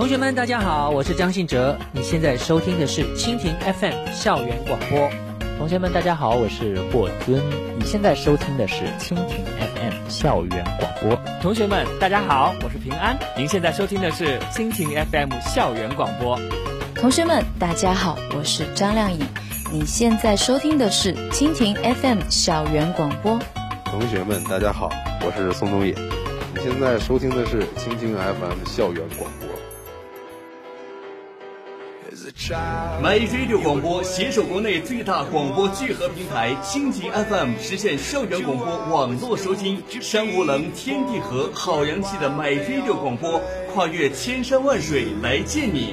同学们，大家好，我是张信哲。你现在收听的是蜻蜓 FM 校园广播。同学们，大家好，我是霍尊。你现在收听的是蜻蜓 FM 校园广播。同学们，大家好，我是平安。您现在收听的是蜻蜓 FM 校园广播。同学们，大家好，我是张靓颖。你现在收听的是蜻蜓 FM 校园广播。同学们，大家好，我是宋冬野。你现在收听的是蜻蜓 FM 校园广播。My Radio 广播携手国内最大广播聚合平台蜻蜓 FM，实现校园广播网络收听。山无棱，天地合，好洋气的 My Radio 广播，跨越千山万水来见你。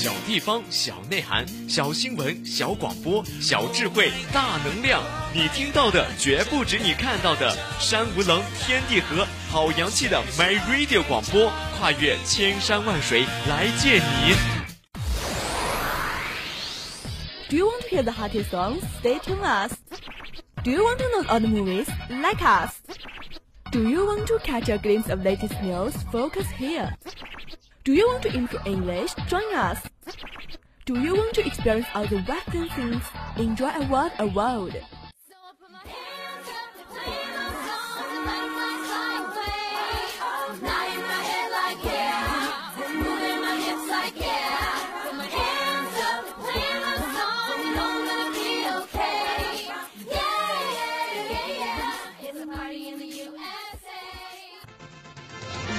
小地方，小内涵，小新闻，小广播，小智慧，大能量。你听到的绝不止你看到的。山无棱，天地合，好洋气的 My Radio 广播，跨越千山万水来见你。Do you want to hear the hottest songs? Stay tuned us. Do you want to know all the movies? Like us. Do you want to catch a glimpse of latest news? Focus here. Do you want to improve English? Join us. Do you want to experience all the Western things? Enjoy a world a world.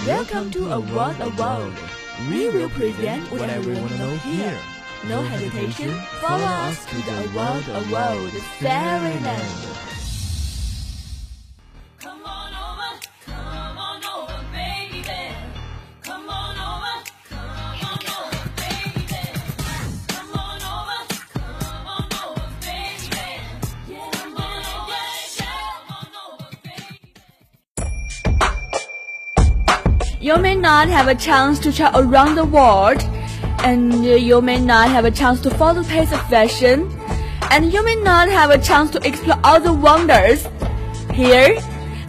Welcome to a world of world. We will present whatever you want to know here. No hesitation, follow us to the world of world fairyland. not have a chance to travel around the world, and you may not have a chance to follow the pace of fashion, and you may not have a chance to explore all the wonders. Here,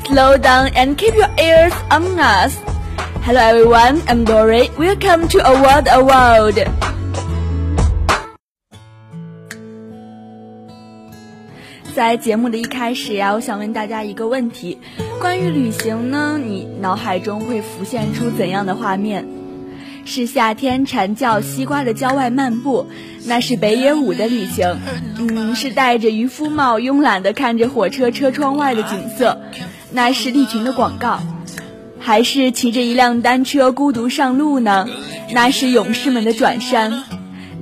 slow down and keep your ears on us. Hello everyone, I'm Dory. Welcome to a world a world. 在节目的一开始呀，我想问大家一个问题： 关于旅行呢，你脑海中会浮现出怎样的画面？是夏天蝉叫西瓜的郊外漫步，那是北野武的旅行；嗯，是戴着渔夫帽慵懒地看着火车车窗外的景色，那是利群的广告；还是骑着一辆单车孤独上路呢？那是勇士们的转山。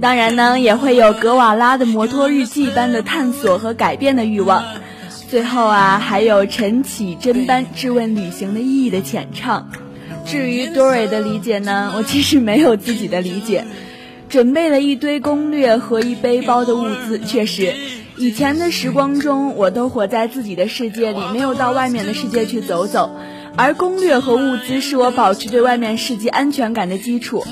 当然呢，也会有格瓦拉的摩托日记般的探索和改变的欲望。最后啊，还有陈绮贞般质问旅行的意义的浅唱。至于 Dory 的理解呢，我其实没有自己的理解，准备了一堆攻略和一背包的物资。确实，以前的时光中，我都活在自己的世界里，没有到外面的世界去走走。而攻略和物资是我保持对外面世界安全感的基础。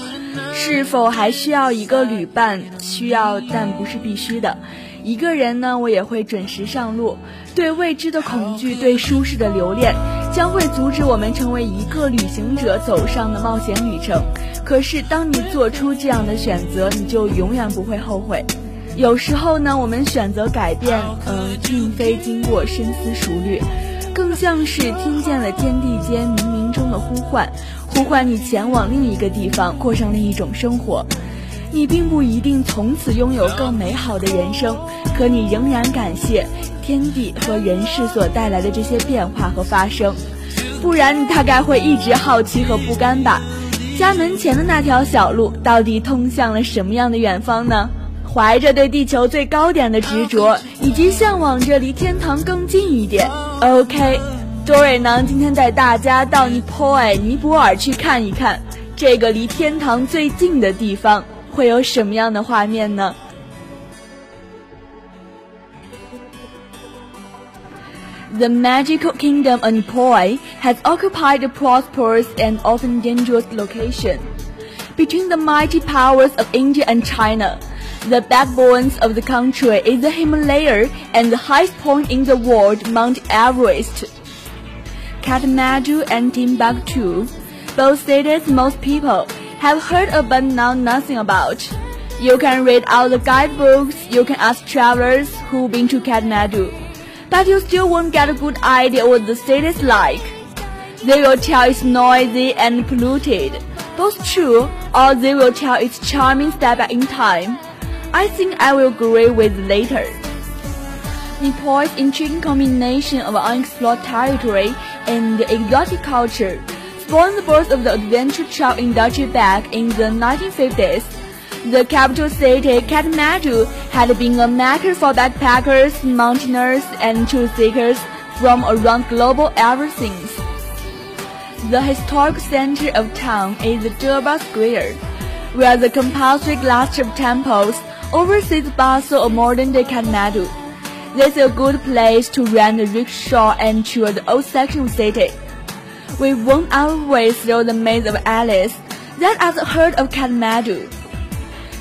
是否还需要一个旅伴？需要，但不是必须的。一个人呢，我也会准时上路。对未知的恐惧，对舒适的留恋，将会阻止我们成为一个旅行者走上的冒险旅程。可是，当你做出这样的选择，你就永远不会后悔。有时候呢，我们选择改变，嗯，并非经过深思熟虑，更像是听见了天地间冥冥中的呼唤，呼唤你前往另一个地方，过上另一种生活。你并不一定从此拥有更美好的人生，可你仍然感谢天地和人世所带来的这些变化和发生，不然你大概会一直好奇和不甘吧。家门前的那条小路到底通向了什么样的远方呢？怀着对地球最高点的执着，以及向往着离天堂更近一点。OK，多瑞呢今天带大家到尼泊尔尼泊尔去看一看这个离天堂最近的地方。会有什么样的画面呢？The magical kingdom of Nepal has occupied a prosperous and often dangerous location between the mighty powers of India and China. The backbones of the country is the Himalaya and the highest point in the world, Mount Everest. Kathmandu and Timbuktu, both cities most people have heard of but know nothing about. You can read all the guidebooks, you can ask travelers who've been to Kathmandu, but you still won't get a good idea what the city is like. They will tell it's noisy and polluted, both true, or they will tell it's charming step back in time. I think I will agree with later. Nepal's intriguing combination of unexplored territory and exotic culture spawned the birth of the adventure travel industry back in the 1950s. The capital city, Kathmandu, had been a mecca for backpackers, mountaineers, and truth seekers from around global ever since. The historic center of town is the Durbar Square, where the compulsory cluster of temples oversees the bustle of modern-day Kathmandu. This is a good place to rent a rickshaw and tour the old section of the city. We wound our way through the maze of alleys that are the heart of Kathmandu.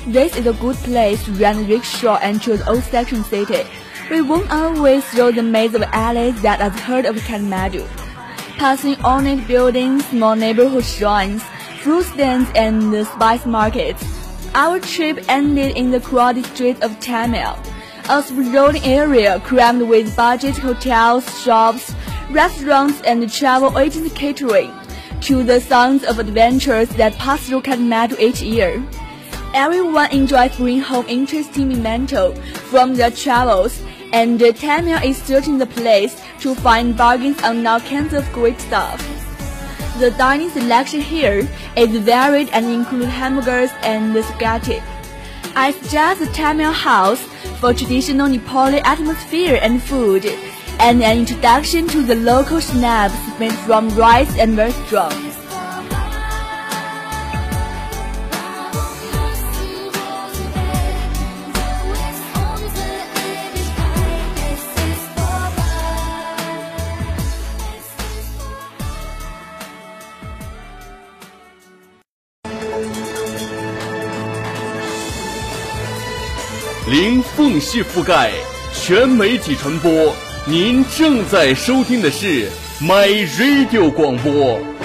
This is a good place to a rickshaw and the old section city. We wound our way through the maze of alleys that are the heart of Kathmandu. Passing ornate buildings, small neighborhood shrines, fruit stands, and the spice markets. Our trip ended in the crowded streets of Thamel, a sprawling area crammed with budget hotels, shops, restaurants, and travel agency catering to the sounds of adventures that pass through Kathmandu each year. Everyone enjoys bringing home interesting memento from their travels, and Thamel is certainly the place to find bargains on all kinds of great stuff. The dining selection here is varied and includes hamburgers and spaghetti. I suggest the Thamel House for traditional Nepali atmosphere and food, and an introduction to the local snacks made from rice and very strong.零缝隙覆盖，全媒体传播。 您正在收听的是 My Radio 广播。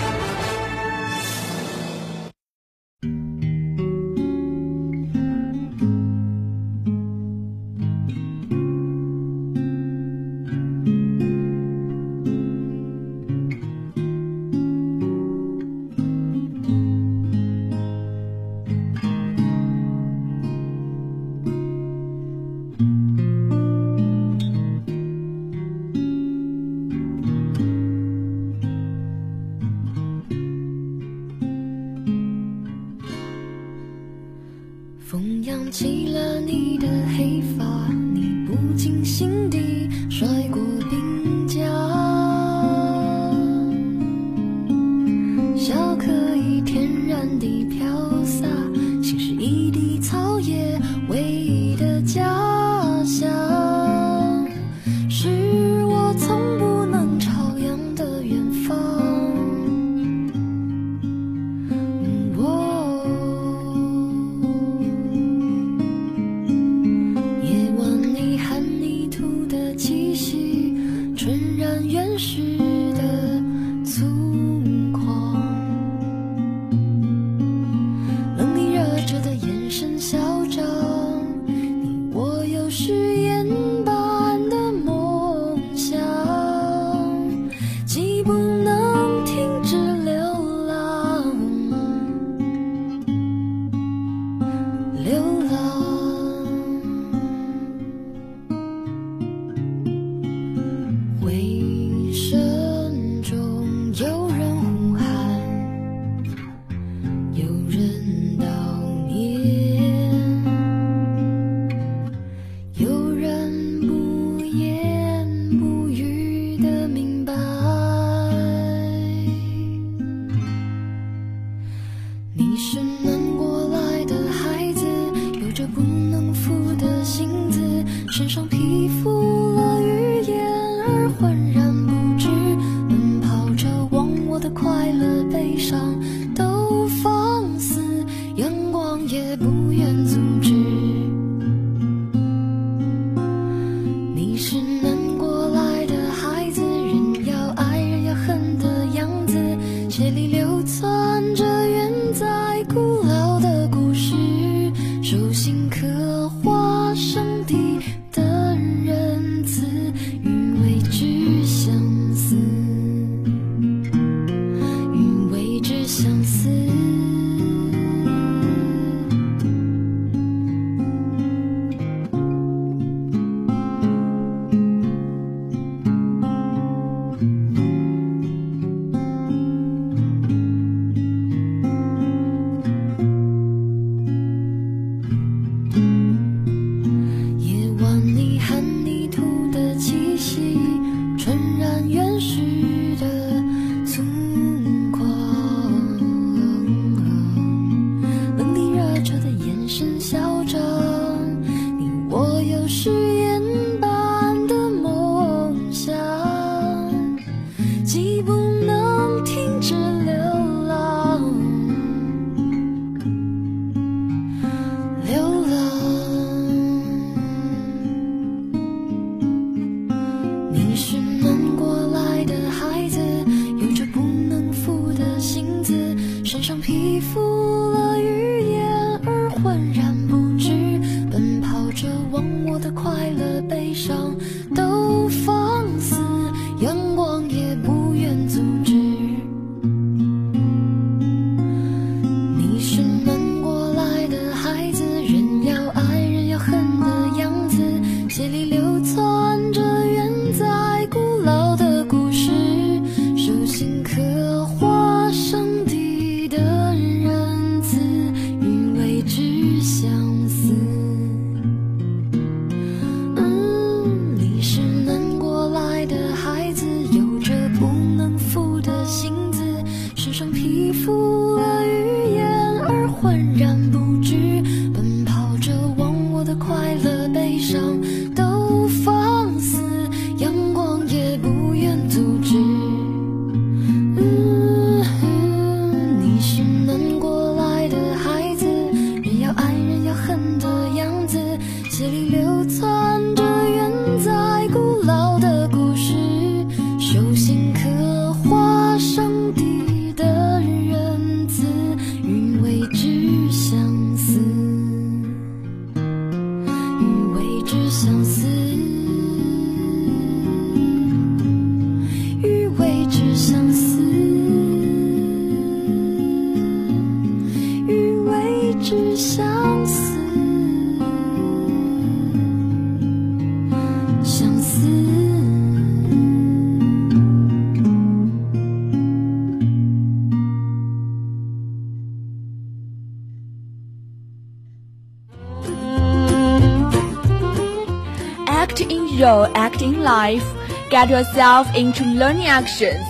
Life. Get yourself into learning actions.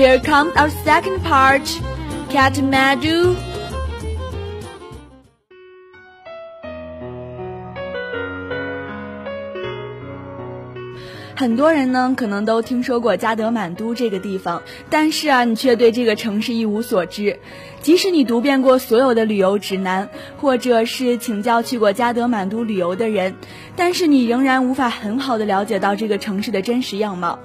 Here comes our second part. Kathmandu. 很多人呢，可能都听说过加德满都这个地方，但是啊，你却对这个城市一无所知。即使你读遍过所有的旅游指南，或者是请教去过加德满都旅游的人，但是你仍然无法很好的了解到这个城市的真实样貌。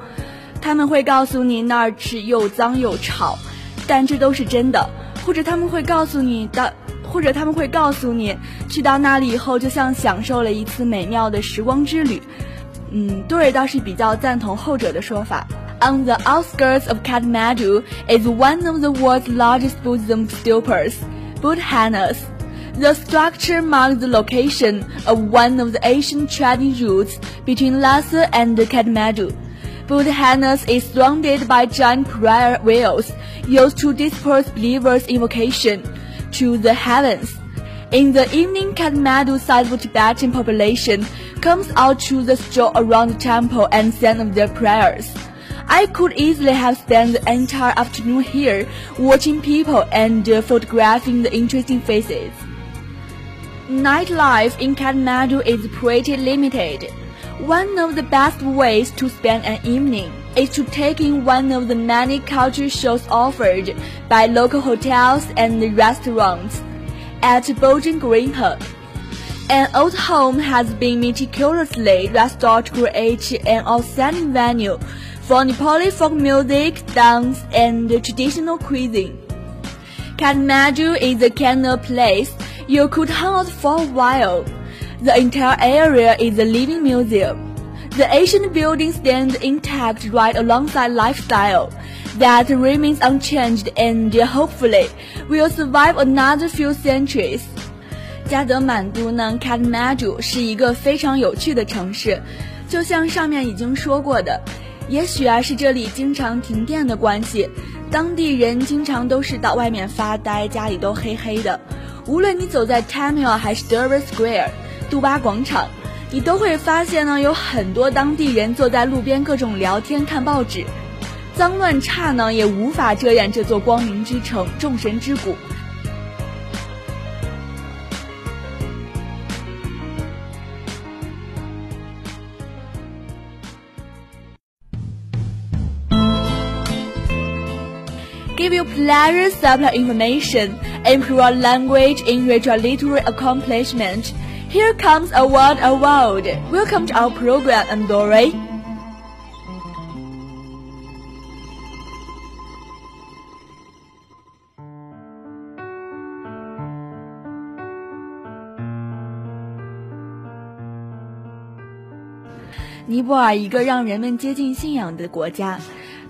他们会告诉你那儿是又脏又吵，但这都是真的；或者他们会告诉你的，或者他们会告诉你，去到那里以后就像享受了一次美妙的时光之旅。嗯，多尔倒是比较赞同后者的说法。On the outskirts of Kathmandu is one of the world's largest Buddhism stupas, Boudhanath. The structure marks the location of one of the ancient trading routes between Lhasa and Kathmandu. Boudhanath is surrounded by giant prayer wheels used to disperse believers' invocation to the heavens. In the evening, Kathmandu sizable Tibetan population comes out to the stroll around the temple and send their prayers. I could easily have spent the entire afternoon here watching people and uh, photographing the interesting faces. Nightlife in Kathmandu is pretty limited. One of the best ways to spend an evening is to take in one of the many culture shows offered by local hotels and restaurants. At Bhojan Griha, an old home has been meticulously restored to create an outstanding venue for Nepali folk music, dance, and traditional cuisine. Kathmandu is a kind of place you could hang out for a while. The entire area is a living museum. The ancient building stands intact right alongside lifestyle that remains unchanged and hopefully will survive another few centuries. 加德满都呢，Kathmandu 是一个非常有趣的城市，就像上面已经说过的，也许啊是这里经常停电的关系，当地人经常都是到外面发呆，家里都黑黑的。无论你走在 Tamil 还是 Durbar Square 杜巴广场，你都会发现呢有很多当地人坐在路边各种聊天看报纸，脏乱差呢也无法遮掩这座光明之城、众神之谷。give you pleasure supply information, improve language enrich your literary accomplishment. Here comes a word a word. Welcome to our program, I'm 尼泊尔，一个让人们接近信仰的国家。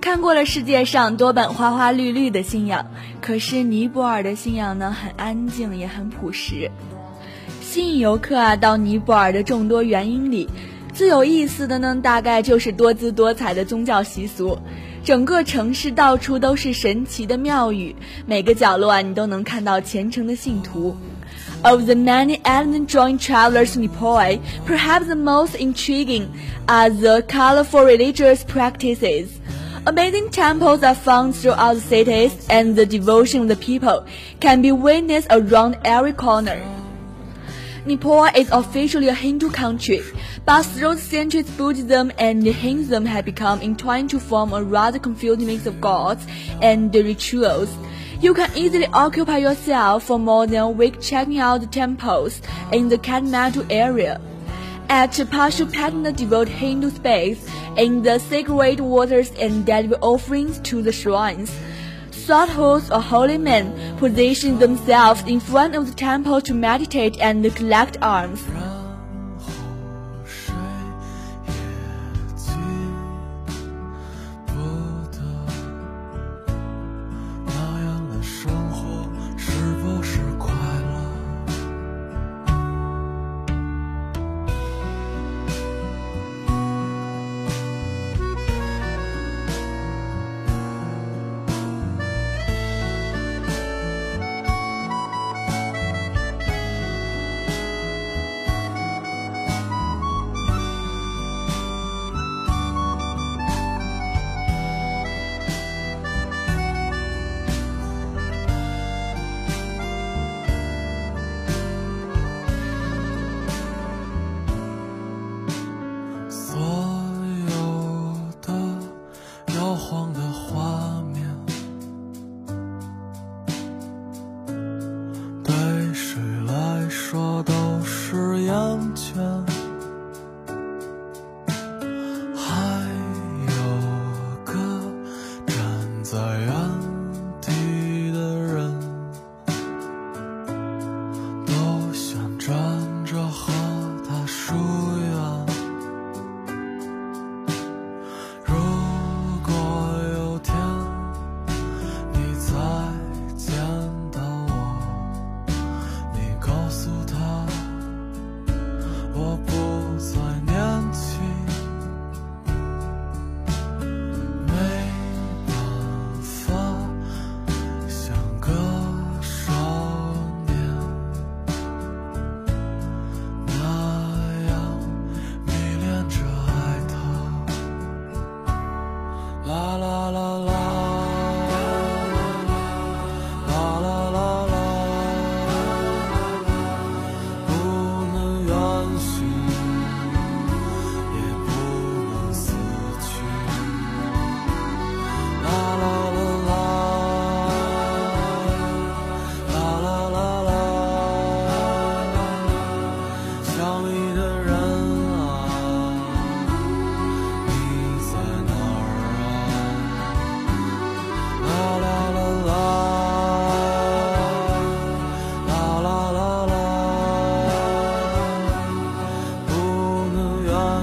看过了世界上多本花花绿绿的信仰，可是尼泊尔的信仰呢，很安静，也很朴实。吸引游客啊到尼泊尔的众多原因里，最有意思的呢，大概就是多姿多彩的宗教习俗。整个城市到处都是神奇的庙宇，每个角落啊，你都能看到虔诚的信徒。Of the many elegant drawing travelers to Nepal, perhaps the most intriguing are the colorful religious practices. Amazing temples are found throughout the cities, and the devotion of the people can be witnessed around every corner. Nepal is officially a Hindu country, but through the centuries Buddhism and Hinduism have become entwined to form a rather confusing mix of gods and rituals. You can easily occupy yourself for more than a week checking out the temples in the Kathmandu area. At Pashupatinath devote Hindu space in the sacred waters and deliver offerings to the shrines. Sadhus or holy men position themselves in front of the temple to meditate and collect alms.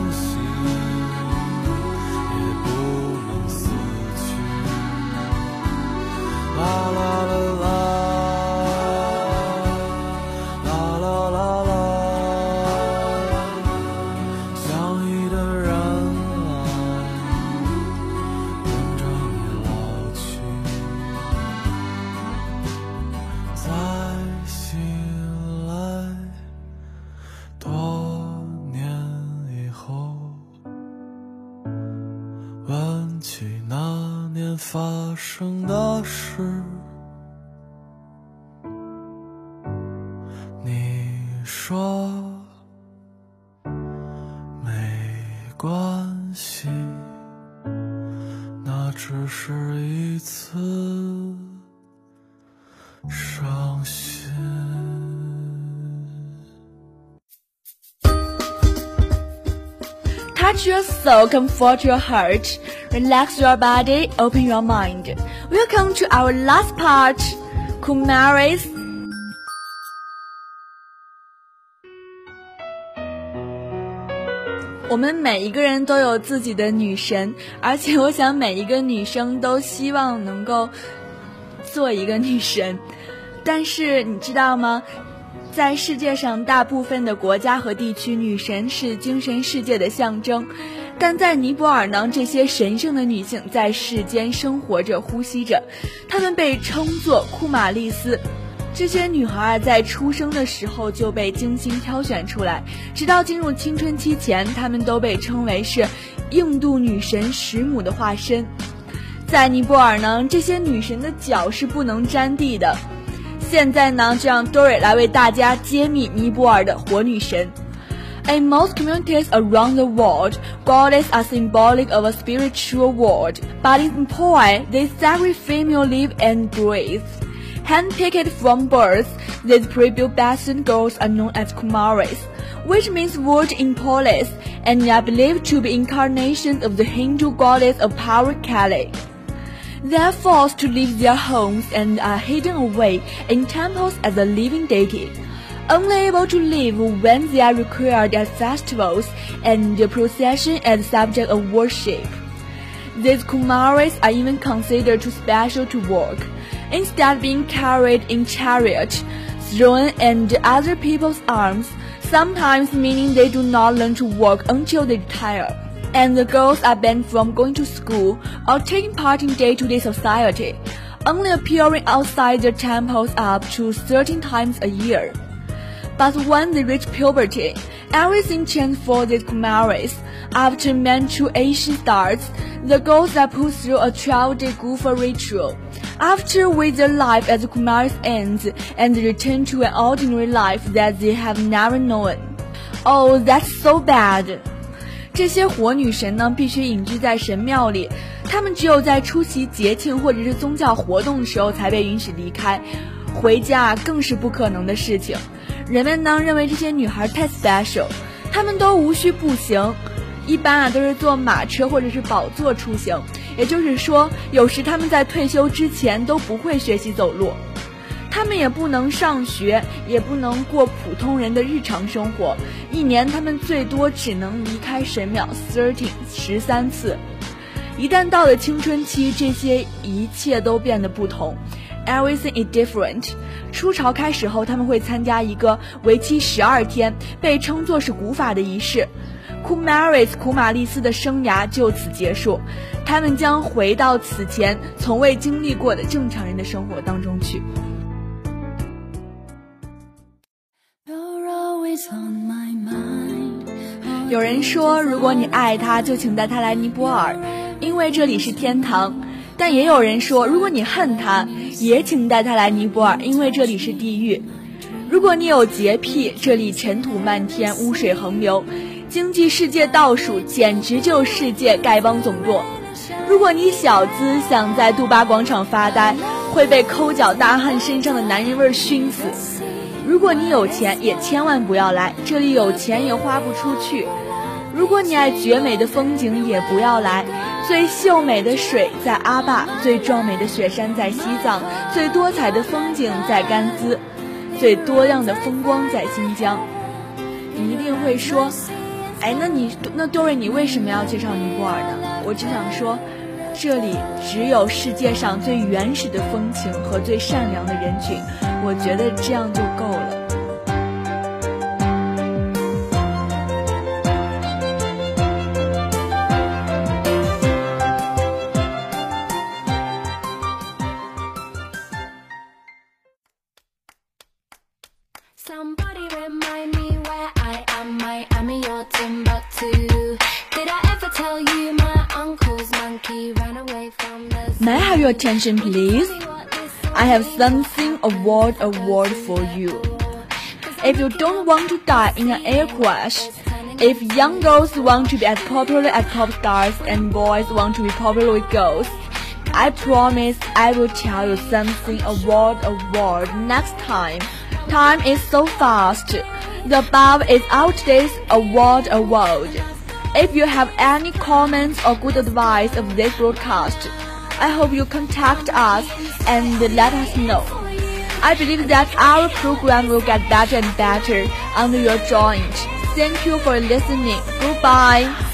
house. Touch your soul, comfort your heart, relax your body, open your mind. Welcome to our last part, Kumaris. 我们每一个人都有自己的女神，而且我想每一个女生都希望能够做一个女神。但是你知道吗？在世界上大部分的国家和地区，女神是精神世界的象征。但在尼泊尔呢，这些神圣的女性在世间生活着、呼吸着，她们被称作库玛丽斯。这些女孩在出生的时候就被精心挑选出来，直到进入青春期前，她们都被称为是印度女神石母的化身。在尼泊尔呢，这些女神的脚是不能沾地的。现在呢，就让 Dory 来为大家揭秘尼泊尔的活女神。In most communities around the world, goddesses are symbolic of a spiritual world. But in Nepal, these sacred female live and breathe. Handpicked from birth, these prepubescent girls are known as Kumaris, which means word in Polish, and are believed to be incarnations of the Hindu goddess of power Kali. They are forced to leave their homes and are hidden away in temples as a living deity, only able to live when they are required at festivals and procession as subject of worship. These Kumaris are even considered too special to walk, instead being carried in chariot, thrown in other people's arms, sometimes meaning they do not learn to walk until they retire and the girls are banned from going to school or taking part in day-to-day society, only appearing outside their temples up to 13 times a year. But when they reach puberty, everything changes for these Kumaris. After menstruation starts, the girls are put through a 12-day Gufa ritual. After which their life as Kumaris ends and they return to an ordinary life that they have never known. Oh, that's so bad. 这些活女神呢，必须隐居在神庙里，她们只有在出席节庆或者是宗教活动的时候才被允许离开，回家更是不可能的事情。人们呢认为这些女孩太 special，她们都无需步行，一般啊都是坐马车或者是宝座出行，也就是说，有时她们在退休之前都不会学习走路。他们也不能上学，也不能过普通人的日常生活。一年，他们最多只能离开神庙 thirteen 十三次。一旦到了青春期，这些一切都变得不同。Everything is different。初潮开始后，他们会参加一个为期十二天，被称作是古法的仪式。Kumaris 库玛丽斯的生涯就此结束，他们将回到此前从未经历过的正常人的生活当中去。有人说，如果你爱他，就请带他来尼泊尔，因为这里是天堂；但也有人说，如果你恨他，也请带他来尼泊尔，因为这里是地狱。如果你有洁癖，这里尘土漫天，污水横流，经济世界倒数，简直就是世界丐帮总舵。如果你小资想在杜巴广场发呆，会被抠脚大汉身上的男人味熏死。如果你有钱，也千万不要来，这里有钱也花不出去。如果你爱绝美的风景，也不要来。最秀美的水在阿坝，最壮美的雪山在西藏，最多彩的风景在甘孜，最多样的风光在新疆。你一定会说，哎，那你那多瑞，你为什么要介绍尼泊尔呢？我只想说，这里只有世界上最原始的风情和最善良的人群，我觉得这样就够了。your attention, please. I have something award award for you. If you don't want to die in an air crash, if young girls want to be as popular as pop stars and boys want to be popular with girls, I promise I will tell you something award award next time. Time is so fast. The above is out today's award award. If you have any comments or good advice of this broadcast, I hope you contact us and let us know. I believe that our program will get better and better under your joint. Thank you for listening. Goodbye.